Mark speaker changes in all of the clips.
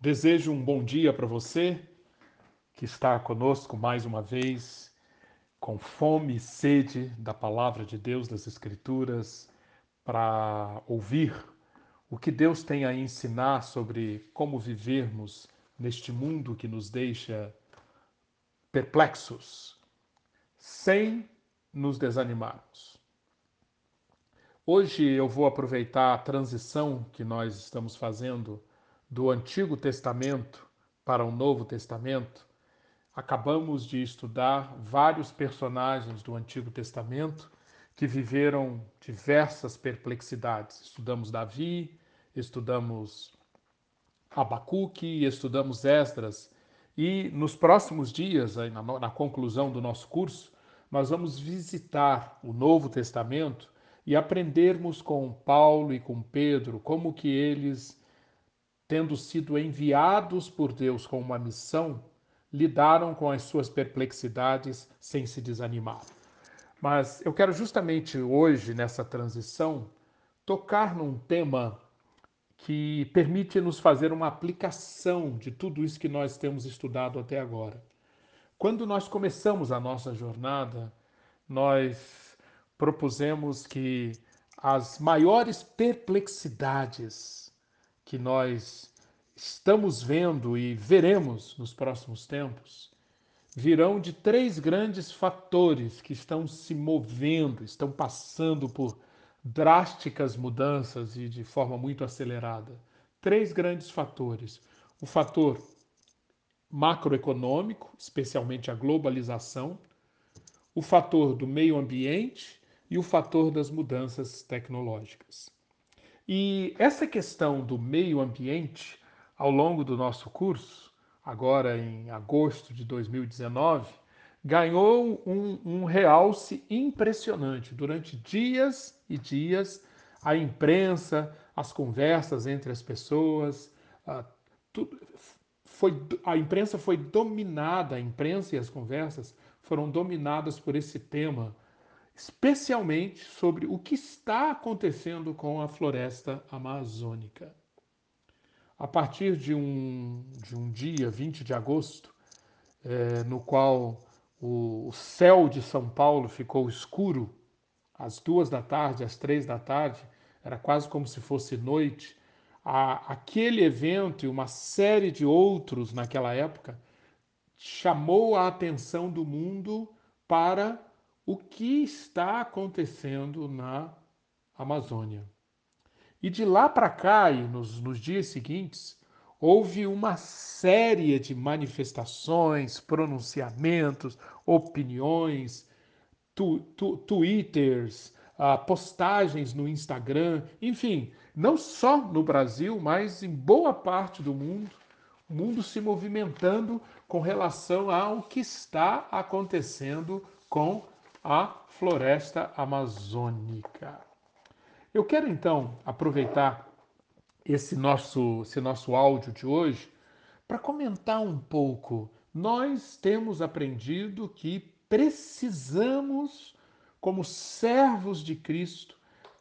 Speaker 1: Desejo um bom dia para você que está conosco mais uma vez, com fome e sede da palavra de Deus, das Escrituras, para ouvir o que Deus tem a ensinar sobre como vivermos neste mundo que nos deixa perplexos, sem nos desanimarmos. Hoje eu vou aproveitar a transição que nós estamos fazendo do Antigo Testamento para o Novo Testamento. Acabamos de estudar vários personagens do Antigo Testamento que viveram diversas perplexidades. Estudamos Davi, estudamos Abacuque, estudamos Esdras. E nos próximos dias, na conclusão do nosso curso, nós vamos visitar o Novo Testamento e aprendermos com Paulo e com Pedro como que eles, tendo sido enviados por Deus com uma missão, lidaram com as suas perplexidades sem se desanimar. Mas eu quero justamente hoje, nessa transição, tocar num tema que permite nos fazer uma aplicação de tudo isso que nós temos estudado até agora. Quando nós começamos a nossa jornada, nós propusemos que as maiores perplexidades que nós estamos vendo e veremos nos próximos tempos virão de três grandes fatores que estão se movendo, estão passando por drásticas mudanças e de forma muito acelerada. Três grandes fatores: o fator macroeconômico, especialmente a globalização, o fator do meio ambiente e o fator das mudanças tecnológicas. E essa questão do meio ambiente, ao longo do nosso curso, agora em agosto de 2019, ganhou um, um realce impressionante. Durante dias e dias, a imprensa, as conversas entre as pessoas, a, tudo, foi, a imprensa foi dominada, a imprensa e as conversas foram dominadas por esse tema, especialmente sobre o que está acontecendo com a floresta amazônica. A partir de um, de um dia, 20 de agosto, é, no qual o, céu de São Paulo ficou escuro às duas da tarde, às três da tarde, era quase como se fosse noite. A, aquele evento e uma série de outros naquela época chamou a atenção do mundo para o que está acontecendo na Amazônia. E de lá para cá, e nos, nos dias seguintes, houve uma série de manifestações, pronunciamentos, opiniões, tu, tu, twitters, uh, postagens no Instagram, enfim, não só no Brasil, mas em boa parte do mundo, o mundo se movimentando com relação ao que está acontecendo com a floresta amazônica. Eu quero então aproveitar esse nosso, esse nosso áudio de hoje para comentar um pouco. Nós temos aprendido que precisamos, como servos de Cristo,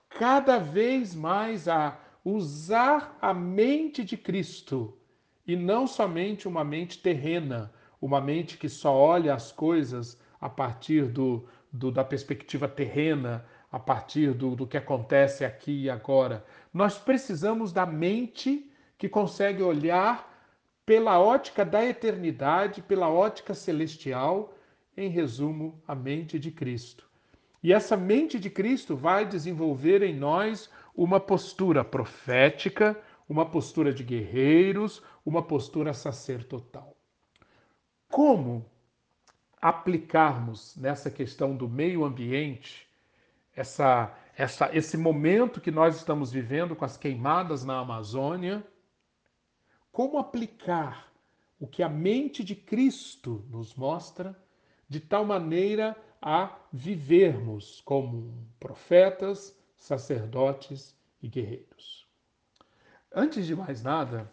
Speaker 1: cada vez mais a usar a mente de Cristo e não somente uma mente terrena, uma mente que só olha as coisas a partir do, do da perspectiva terrena, a partir do, do que acontece aqui e agora. Nós precisamos da mente que consegue olhar pela ótica da eternidade, pela ótica celestial, em resumo, a mente de Cristo. E essa mente de Cristo vai desenvolver em nós uma postura profética, uma postura de guerreiros, uma postura sacerdotal. Como aplicarmos nessa questão do meio ambiente essa, essa, esse momento que nós estamos vivendo com as queimadas na Amazônia, como aplicar o que a mente de Cristo nos mostra, de tal maneira a vivermos como profetas, sacerdotes e guerreiros. Antes de mais nada,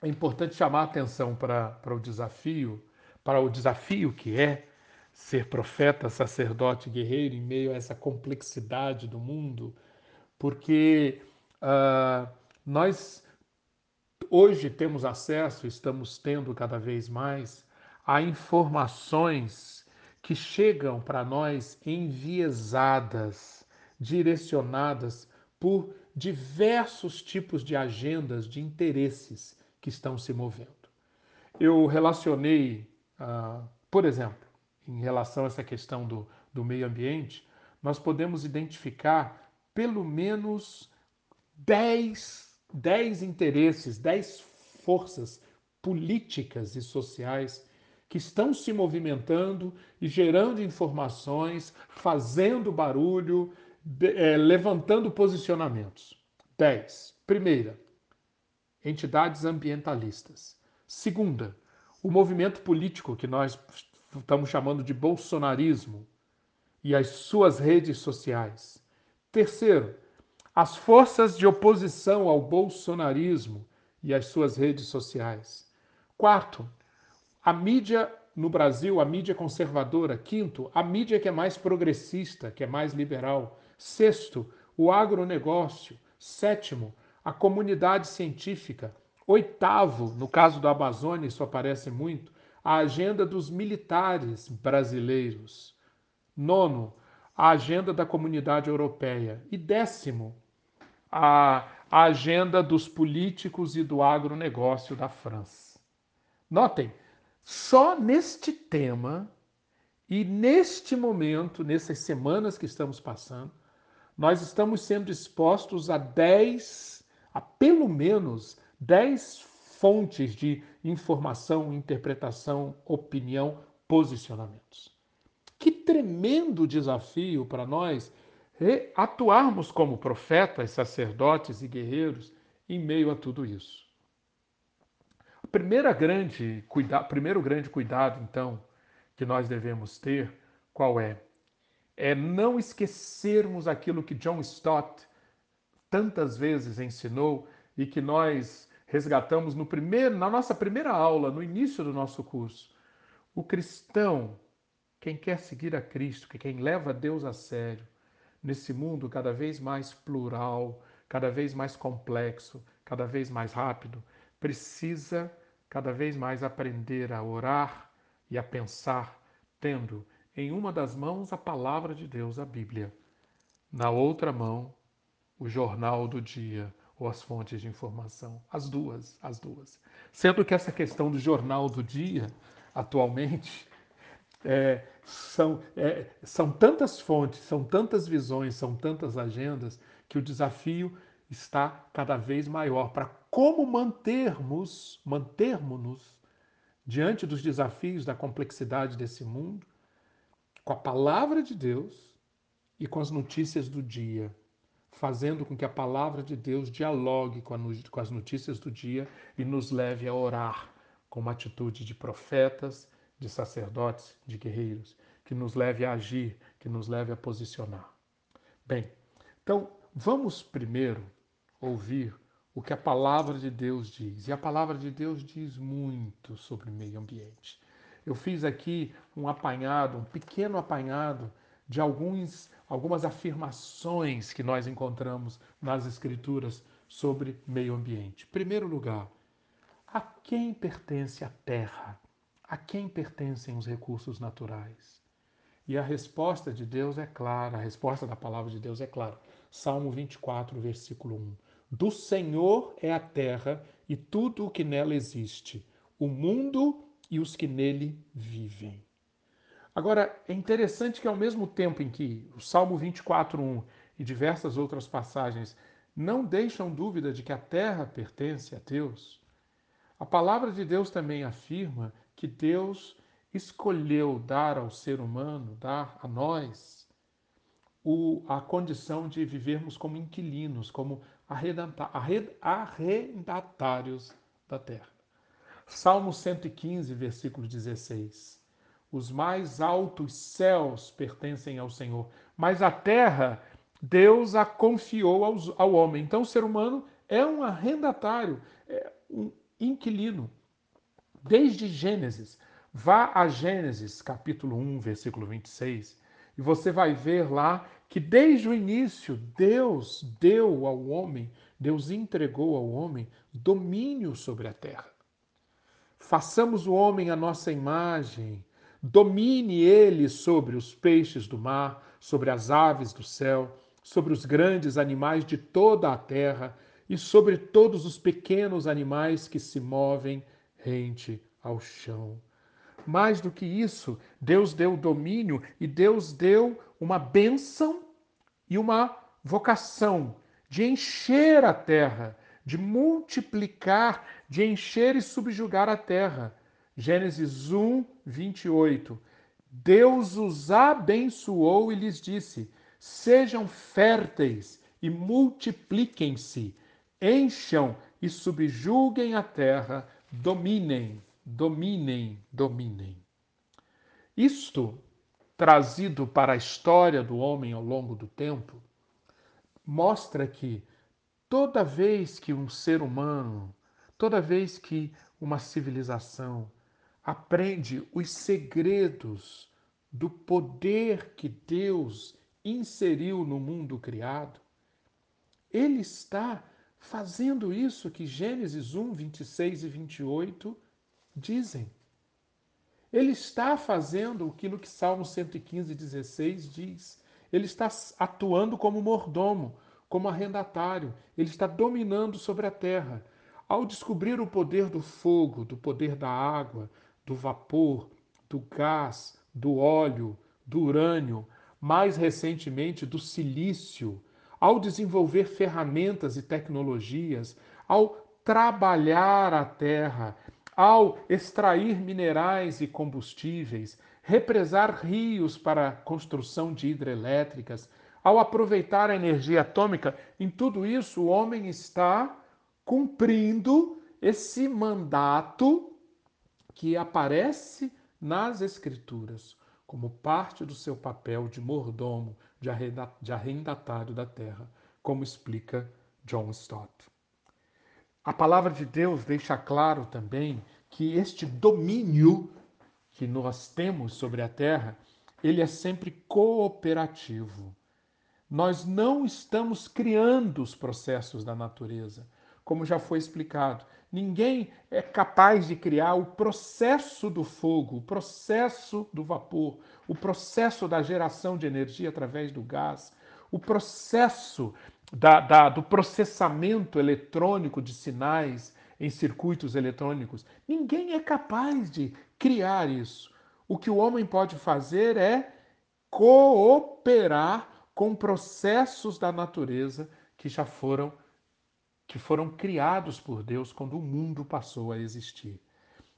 Speaker 1: é importante chamar a atenção para, para o desafio, para o desafio que é ser profeta, sacerdote, guerreiro em meio a essa complexidade do mundo, porque uh, nós hoje temos acesso, estamos tendo cada vez mais, a informações que chegam para nós enviesadas, direcionadas por diversos tipos de agendas, de interesses que estão se movendo. Eu relacionei, uh, por exemplo, em relação a essa questão do, do meio ambiente, nós podemos identificar pelo menos 10, 10 interesses, 10 forças políticas e sociais que estão se movimentando e gerando informações, fazendo barulho, é, levantando posicionamentos. 10. Primeira, entidades ambientalistas. Segunda, o movimento político que nós estamos chamando de bolsonarismo e as suas redes sociais. Terceiro, as forças de oposição ao bolsonarismo e as suas redes sociais. Quarto, a mídia no Brasil, a mídia conservadora. Quinto, a mídia que é mais progressista, que é mais liberal. Sexto, o agronegócio. Sétimo, a comunidade científica. Oitavo, no caso do Amazônia, isso aparece muito, a agenda dos militares brasileiros. Nono, a agenda da comunidade europeia. E décimo, a, a agenda dos políticos e do agronegócio da França. Notem, só neste tema e neste momento, nessas semanas que estamos passando, nós estamos sendo expostos a 10, a pelo menos 10 fontes de informação, interpretação, opinião, posicionamentos. Que tremendo desafio para nós atuarmos como profetas, sacerdotes e guerreiros em meio a tudo isso. O primeiro grande, cuida, primeiro grande cuidado, então, que nós devemos ter, qual é? É não esquecermos aquilo que John Stott tantas vezes ensinou e que nós resgatamos no primeiro, na nossa primeira aula, no início do nosso curso. O cristão, quem quer seguir a Cristo, quem leva Deus a sério, nesse mundo cada vez mais plural, cada vez mais complexo, cada vez mais rápido, precisa cada vez mais aprender a orar e a pensar, tendo em uma das mãos a palavra de Deus, a Bíblia, na outra mão o jornal do dia, ou as fontes de informação. As duas, as duas. Sendo que essa questão do jornal do dia, atualmente, é, são, é, são tantas fontes, são tantas visões, são tantas agendas, que o desafio está cada vez maior para como mantermos, mantermos-nos diante dos desafios da complexidade desse mundo, com a palavra de Deus e com as notícias do dia fazendo com que a palavra de Deus dialogue com, as notícias do dia e nos leve a orar com uma atitude de profetas, de sacerdotes, de guerreiros, que nos leve a agir, que nos leve a posicionar. Bem, então vamos primeiro ouvir o que a palavra de Deus diz. E a palavra de Deus diz muito sobre meio ambiente. Eu fiz aqui um apanhado, um pequeno apanhado de alguns, algumas afirmações que nós encontramos nas Escrituras sobre meio ambiente. Primeiro lugar, a quem pertence a terra? A quem pertencem os recursos naturais? E a resposta de Deus é clara, a resposta da palavra de Deus é clara. Salmo 24, versículo 1. Do Senhor é a terra e tudo o que nela existe, o mundo e os que nele vivem. Agora, é interessante que ao mesmo tempo em que o Salmo 24:1 e diversas outras passagens não deixam dúvida de que a terra pertence a Deus, a palavra de Deus também afirma que Deus escolheu dar ao ser humano, dar a nós, o, a condição de vivermos como inquilinos, como arrendatários da terra. Salmo 115, versículo 16. Os mais altos céus pertencem ao Senhor, mas a terra Deus a confiou aos, ao homem. Então o ser humano é um arrendatário, é um inquilino. Desde Gênesis, vá a Gênesis, capítulo 1, versículo 26, e você vai ver lá que desde o início Deus deu ao homem Deus entregou ao homem domínio sobre a terra. Façamos o homem a nossa imagem, domine ele sobre os peixes do mar, sobre as aves do céu, sobre os grandes animais de toda a terra e sobre todos os pequenos animais que se movem rente ao chão. Mais do que isso, Deus deu domínio e Deus deu uma bênção e uma vocação de encher a terra, de multiplicar, de encher e subjugar a terra. Gênesis 1, 28. Deus os abençoou e lhes disse: Sejam férteis e multipliquem-se, encham e subjuguem a terra, dominem, dominem, dominem. Isto, trazido para a história do homem ao longo do tempo, mostra que toda vez que um ser humano, toda vez que uma civilização aprende os segredos do poder que Deus inseriu no mundo criado, ele está fazendo isso que Gênesis 1, 26 e 28 dizem. Ele está fazendo aquilo que Salmo 115, 16 diz. Ele está atuando como mordomo, como arrendatário. Ele está dominando sobre a terra. Ao descobrir o poder do fogo, do poder da água, do vapor, do gás, do óleo, do urânio, mais recentemente do silício, ao desenvolver ferramentas e tecnologias, ao trabalhar a terra, ao extrair minerais e combustíveis, represar rios para construção de hidrelétricas, ao aproveitar a energia atômica, em tudo isso o homem está cumprindo esse mandato que aparece nas Escrituras como parte do seu papel de mordomo, de arrendatário da terra, como explica John Stott. A palavra de Deus deixa claro também que este domínio que nós temos sobre a terra, ele é sempre cooperativo. Nós não estamos criando os processos da natureza, como já foi explicado. Ninguém é capaz de criar o processo do fogo, o processo do vapor, o processo da geração de energia através do gás, o processo da, da, do processamento eletrônico de sinais em circuitos eletrônicos. Ninguém é capaz de criar isso. O que o homem pode fazer é cooperar com processos da natureza que já foram que foram criados por Deus quando o mundo passou a existir.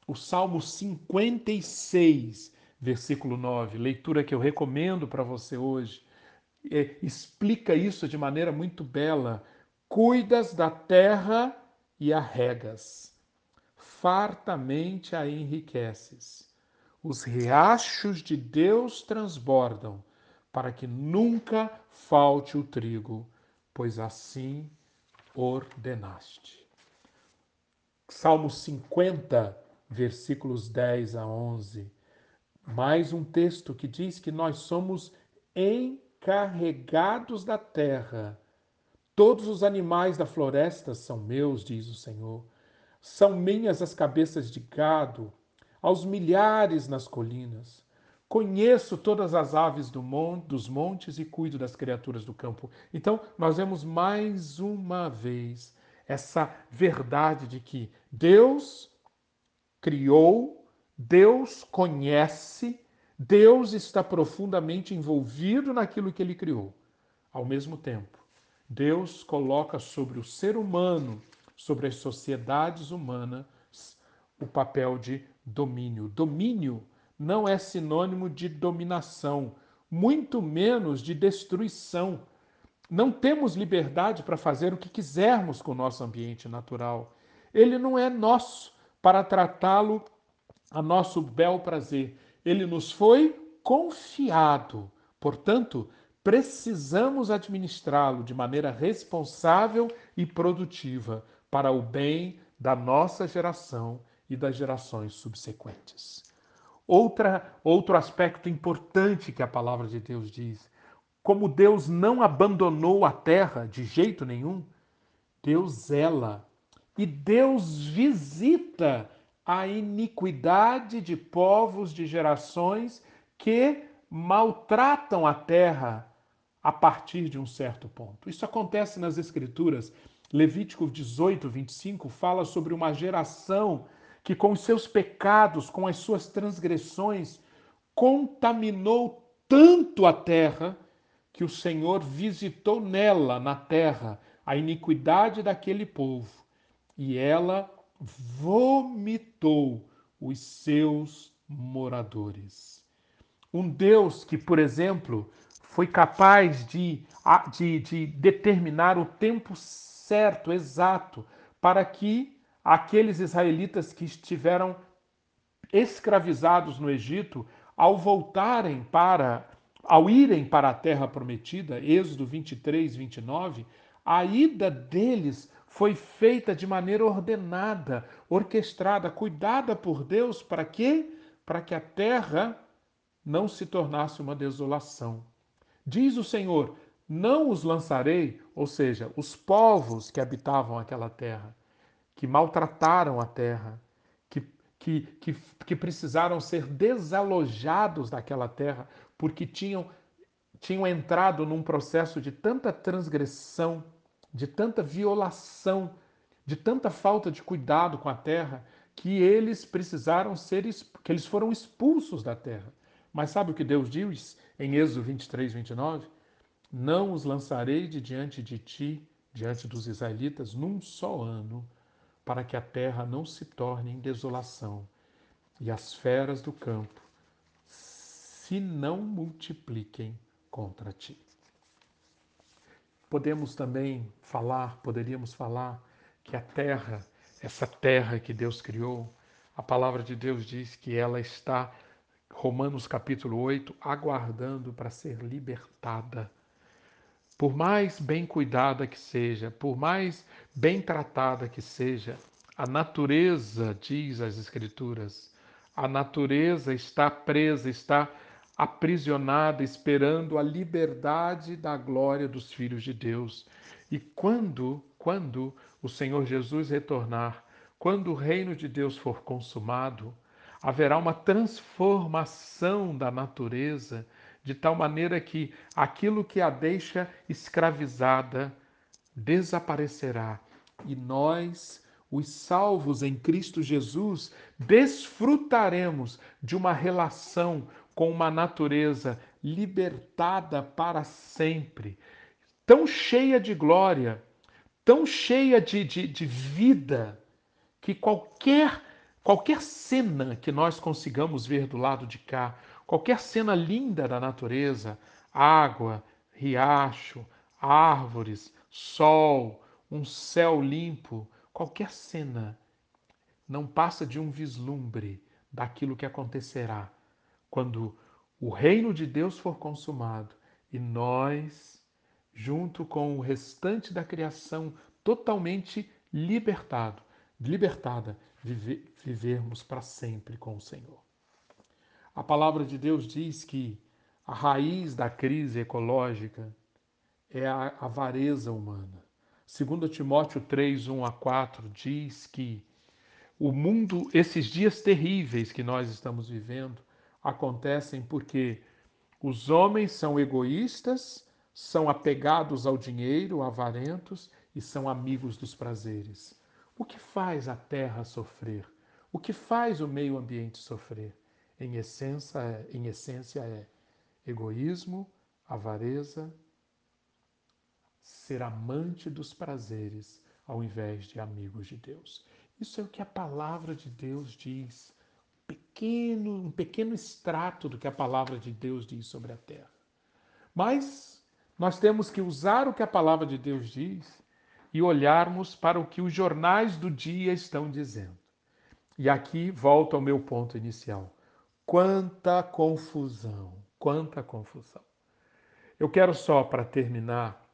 Speaker 1: O Salmo 56, versículo 9, leitura que eu recomendo para você hoje, é, explica isso de maneira muito bela. Cuidas da terra e a regas, fartamente a enriqueces. Os riachos de Deus transbordam, para que nunca falte o trigo, pois assim ordenaste. Salmo 50, versículos 10 a 11. Mais um texto que diz que nós somos encarregados da terra. Todos os animais da floresta são meus, diz o Senhor. São minhas as cabeças de gado, aos milhares nas colinas. Conheço todas as aves do monte, dos montes e cuido das criaturas do campo. Então, nós vemos mais uma vez essa verdade de que Deus criou, Deus conhece, Deus está profundamente envolvido naquilo que ele criou. Ao mesmo tempo, Deus coloca sobre o ser humano, sobre as sociedades humanas, o papel de domínio. Domínio não é sinônimo de dominação, muito menos de destruição. Não temos liberdade para fazer o que quisermos com o nosso ambiente natural. Ele não é nosso para tratá-lo a nosso bel prazer. Ele nos foi confiado. Portanto, precisamos administrá-lo de maneira responsável e produtiva para o bem da nossa geração e das gerações subsequentes. Outra, outro aspecto importante que a palavra de Deus diz: como Deus não abandonou a terra de jeito nenhum, Deus zela e Deus visita a iniquidade de povos, de gerações que maltratam a terra a partir de um certo ponto. Isso acontece nas Escrituras. Levítico 18, 25 fala sobre uma geração que, com os seus pecados, com as suas transgressões, contaminou tanto a terra que o Senhor visitou nela, na terra, a iniquidade daquele povo e ela vomitou os seus moradores. Um Deus que, por exemplo, foi capaz de, de, de determinar o tempo certo, exato, para que aqueles israelitas que estiveram escravizados no Egito, ao voltarem para, ao irem para a terra prometida, Êxodo 23, 29, a ida deles foi feita de maneira ordenada, orquestrada, cuidada por Deus para quê? Para que a terra não se tornasse uma desolação. Diz o Senhor: Não os lançarei, ou seja, os povos que habitavam aquela terra, que maltrataram a terra, que, que, que, que precisaram ser desalojados daquela terra, porque tinham, tinham entrado num processo de tanta transgressão, de tanta violação, de tanta falta de cuidado com a terra, que eles precisaram ser, que eles foram expulsos da terra. Mas sabe o que Deus diz em Êxodo 23, 29? Não os lançarei de diante de ti, diante dos israelitas, num só ano, para que a terra não se torne em desolação e as feras do campo se não multipliquem contra ti. Podemos também falar, poderíamos falar que a terra, essa terra que Deus criou, a palavra de Deus diz que ela está Romanos capítulo 8, aguardando para ser libertada. Por mais bem cuidada que seja, por mais bem tratada que seja, a natureza, diz as Escrituras, a natureza está presa, está aprisionada, esperando a liberdade da glória dos filhos de Deus. E quando, quando o Senhor Jesus retornar, quando o reino de Deus for consumado, haverá uma transformação da natureza, de tal maneira que aquilo que a deixa escravizada desaparecerá. E nós, os salvos em Cristo Jesus, desfrutaremos de uma relação com uma natureza libertada para sempre, tão cheia de glória, tão cheia de, de, de vida, que qualquer Qualquer cena que nós consigamos ver do lado de cá, qualquer cena linda da natureza, água, riacho, árvores, sol, um céu limpo, qualquer cena não passa de um vislumbre daquilo que acontecerá quando o reino de Deus for consumado e nós, junto com o restante da criação, totalmente libertado, libertada, viver, vivermos para sempre com o Senhor. A palavra de Deus diz que a raiz da crise ecológica é a avareza humana. Segundo Timóteo 3, 1 a 4, diz que o mundo, esses dias terríveis que nós estamos vivendo, acontecem porque os homens são egoístas, são apegados ao dinheiro, avarentos e são amigos dos prazeres. O que faz a terra sofrer? O que faz o meio ambiente sofrer? Em essência, em essência é egoísmo, avareza, ser amante dos prazeres ao invés de amigos de Deus. Isso é o que a palavra de Deus diz. Pequeno, um pequeno extrato do que a palavra de Deus diz sobre a terra. Mas nós temos que usar o que a palavra de Deus diz e olharmos para o que os jornais do dia estão dizendo. E aqui volto ao meu ponto inicial. Quanta confusão, quanta confusão. Eu quero só, para terminar,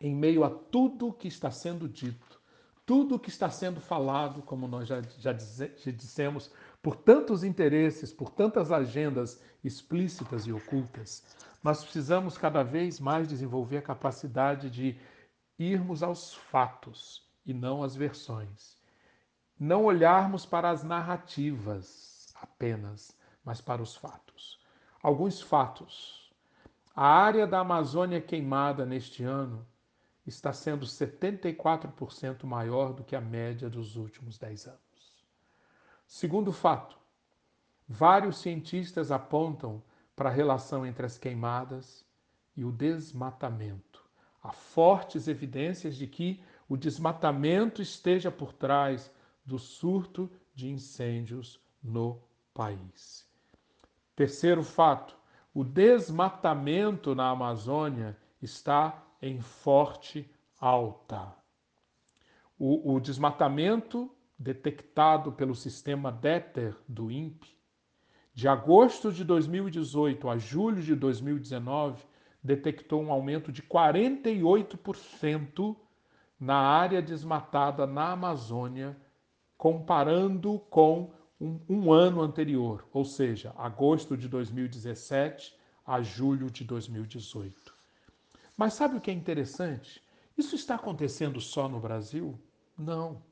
Speaker 1: em meio a tudo que está sendo dito, tudo que está sendo falado, como nós já, já, já dissemos, por tantos interesses, por tantas agendas explícitas e ocultas, nós precisamos cada vez mais desenvolver a capacidade de irmos aos fatos e não às versões. Não olharmos para as narrativas apenas, mas para os fatos. Alguns fatos. A área da Amazônia queimada neste ano está sendo 74% maior do que a média dos últimos 10 anos. Segundo fato, vários cientistas apontam para a relação entre as queimadas e o desmatamento. Há fortes evidências de que o desmatamento esteja por trás do surto de incêndios no país. Terceiro fato: o desmatamento na Amazônia está em forte alta. O, o desmatamento detectado pelo sistema DETER do INPE, de agosto de 2018 a julho de 2019, detectou um aumento de 48% na área desmatada na Amazônia, comparando com um, um, ano anterior, ou seja, agosto de 2017 a julho de 2018. Mas sabe o que é interessante? Isso está acontecendo só no Brasil? Não.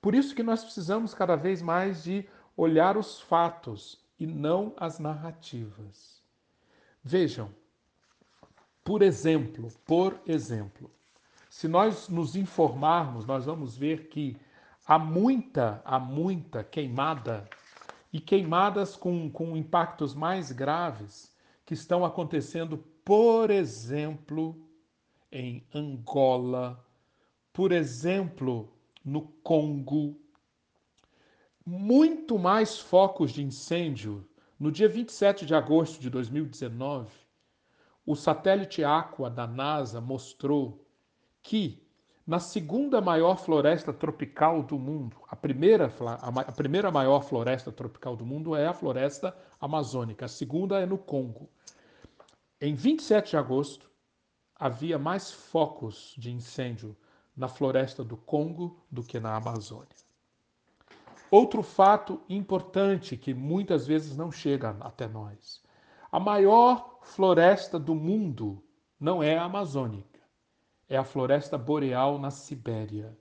Speaker 1: Por isso que nós precisamos cada vez mais de olhar os fatos e não as narrativas. Vejam, por exemplo, por exemplo, se nós nos informarmos, nós vamos ver que há muita, há muita queimada e queimadas com, com impactos mais graves que estão acontecendo, por exemplo, em Angola, por exemplo, no Congo. Muito mais focos de incêndio. No dia 27 de agosto de 2019, o satélite Aqua da NASA mostrou que na segunda maior floresta tropical do mundo, a primeira, a primeira maior floresta tropical do mundo é a floresta amazônica, a segunda é no Congo. Em 27 de agosto, havia mais focos de incêndio na floresta do Congo do que na Amazônia. Outro fato importante que muitas vezes não chega até nós: a maior floresta do mundo não é a amazônica, é a floresta boreal na Sibéria.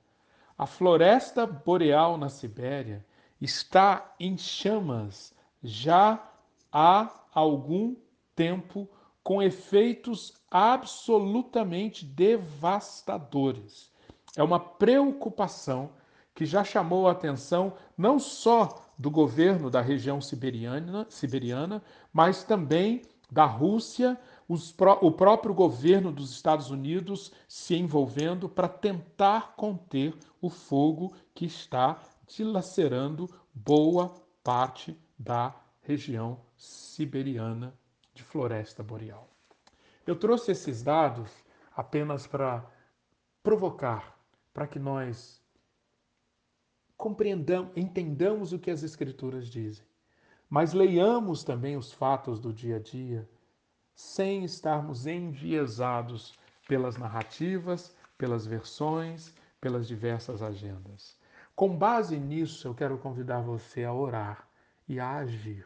Speaker 1: A floresta boreal na Sibéria está em chamas já há algum tempo, com efeitos absolutamente devastadores. É uma preocupação que já chamou a atenção não só do governo da região siberiana, siberiana mas também da Rússia, o próprio governo dos Estados Unidos se envolvendo para tentar conter o fogo que está dilacerando boa parte da região siberiana de floresta boreal. Eu trouxe esses dados apenas para provocar para que nós compreendamos, entendamos o que as Escrituras dizem, mas leiamos também os fatos do dia a dia, sem estarmos enviesados pelas narrativas, pelas versões, pelas diversas agendas. Com base nisso, eu quero convidar você a orar e a agir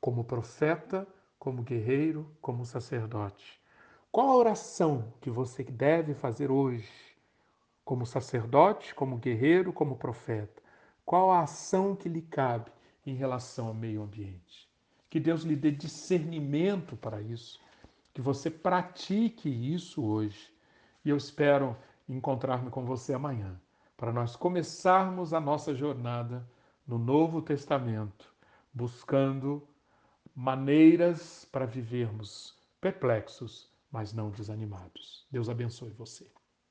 Speaker 1: como profeta, como guerreiro, como sacerdote. Qual a oração que você deve fazer hoje como sacerdote, como guerreiro, como profeta? Qual a ação que lhe cabe em relação ao meio ambiente? Que Deus lhe dê discernimento para isso, que você pratique isso hoje. E eu espero encontrar-me com você amanhã, para nós começarmos a nossa jornada no Novo Testamento, buscando maneiras para vivermos perplexos, mas não desanimados. Deus abençoe você.